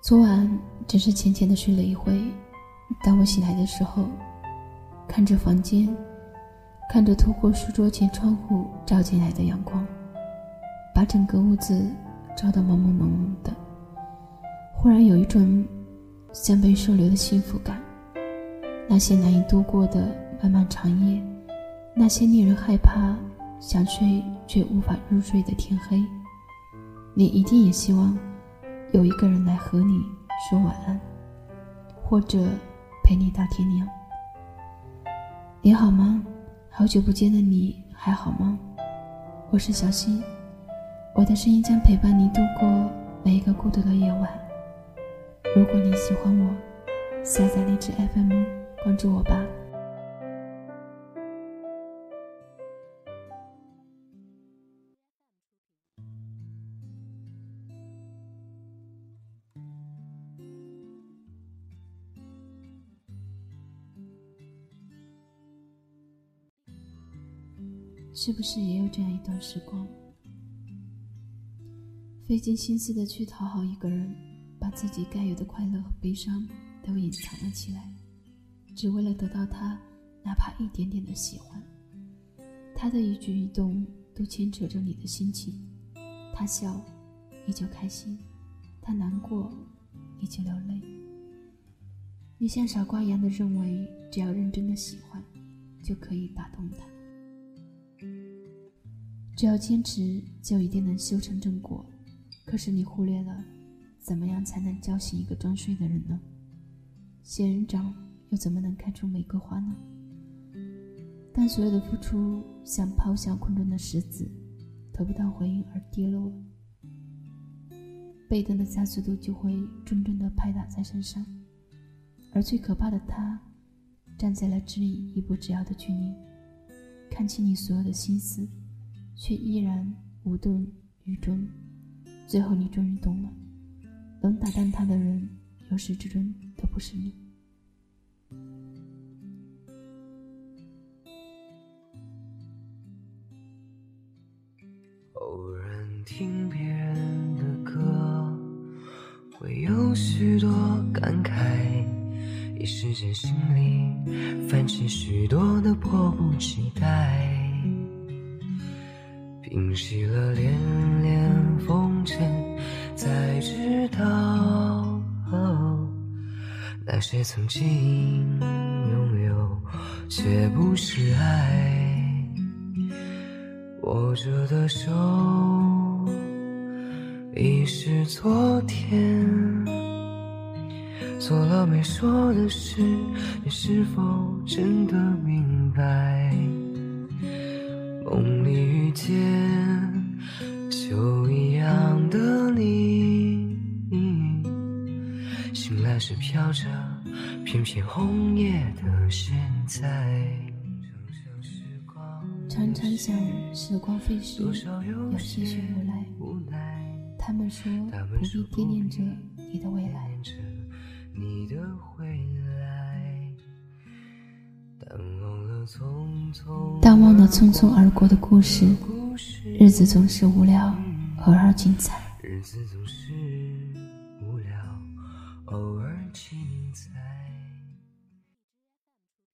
昨晚只是浅浅的睡了一会，当我醒来的时候，看着房间，看着透过书桌前窗户照进来的阳光，把整个屋子照得朦朦胧胧的，忽然有一种像被收留的幸福感。那些难以度过的漫漫长夜，那些令人害怕、想睡却无法入睡的天黑，你一定也希望。有一个人来和你说晚安，或者陪你到天亮。你好吗？好久不见的你还好吗？我是小溪，我的声音将陪伴你度过每一个孤独的夜晚。如果你喜欢我，下载荔枝 FM，关注我吧。是不是也有这样一段时光，费尽心思的去讨好一个人，把自己该有的快乐和悲伤都隐藏了起来，只为了得到他哪怕一点点的喜欢。他的一举一动都牵扯着你的心情，他笑，你就开心；他难过，你就流泪。你像傻瓜一样的认为，只要认真的喜欢，就可以打动他。只要坚持，就一定能修成正果。可是你忽略了，怎么样才能叫醒一个装睡的人呢？仙人掌又怎么能开出玫瑰花呢？当所有的付出像抛向空中的石子，得不到回应而跌落，被动的加速度就会重重的拍打在身上。而最可怕的，他站在了这里一步之遥的距离，看清你所有的心思。却依然无动于衷，最后你终于懂了，能打断他的人，由始至终都不是你。偶然听别人的歌，会有许多感慨，一时间心里泛起许多的迫不及待。平息了连连风尘，才知道那些曾经拥有，却不是爱。握着的手已是昨天，做了没说的事，你是否真的明白？醒来时飘着片片红叶的现在。常常想时光飞逝，有些许无奈。他们说不必惦念着你的未来。淡忘了匆匆而过的故事，日子总是无聊，偶尔精彩。日子总是无聊，偶尔精彩。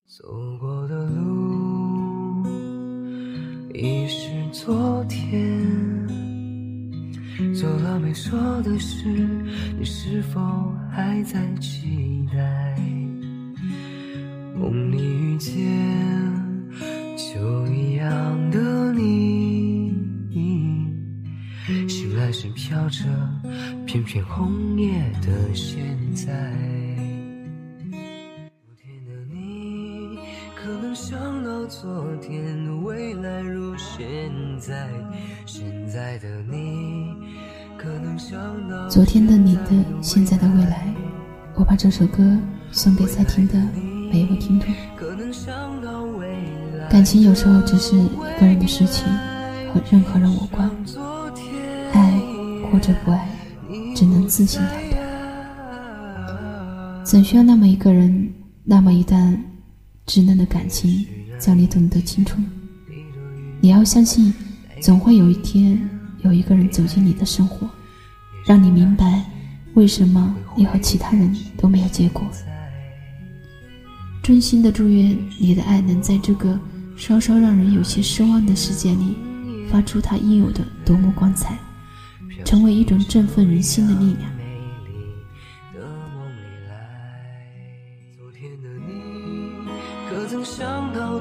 走过的路已是昨天，做了没说的事，你是否还在期待？梦里遇见秋一样的你，醒来时飘着片片红叶的现在。昨天的未来如现在，现在的你可能想到昨天的你的现在的未来。我把这首歌送给在听的。每一位听众，感情有时候只是一个人的事情，和任何人无关。爱或者不爱，只能自行了断。怎需要那么一个人，那么一段稚嫩的感情，叫你懂得青春？你要相信，总会有一天，有一个人走进你的生活，让你明白，为什么你和其他人都没有结果？真心的祝愿你的爱能在这个稍稍让人有些失望的世界里，发出它应有的夺目光彩，成为一种振奋人心的力量。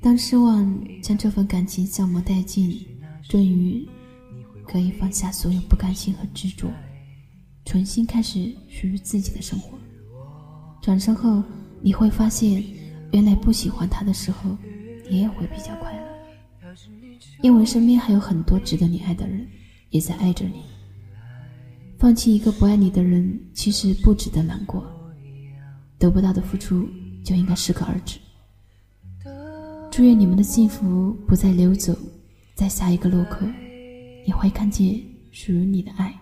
当失望将这份感情消磨殆尽，终于可以放下所有不甘心和执着，重新开始属于自己的生活。转身后，你会发现，原来不喜欢他的时候，你也会比较快乐，因为身边还有很多值得你爱的人，也在爱着你。放弃一个不爱你的人，其实不值得难过。得不到的付出，就应该适可而止。祝愿你们的幸福不再溜走，在下一个路口，你会看见属于你的爱。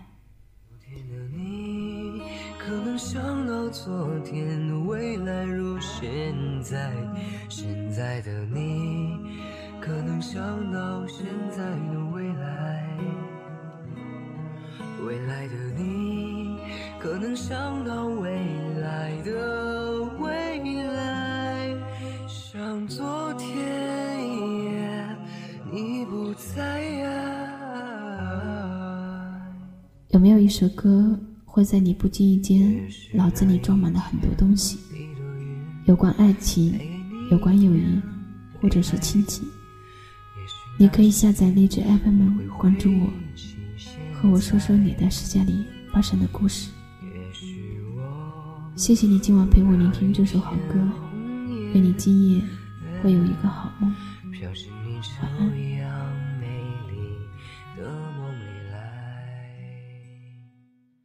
你，可能想到昨天未来如现在；现在的你，可能想到现在的未来。未来的你，可能想到未来的未来。像昨有没有一首歌会在你不经意间，脑子里装满了很多东西？有关爱情，有关友谊，或者是亲情。你可以下载荔枝 FM，关注我，和我说说你在世界里发生的故事。谢谢你今晚陪我聆听这首好歌，愿你今夜会有一个好梦。晚安。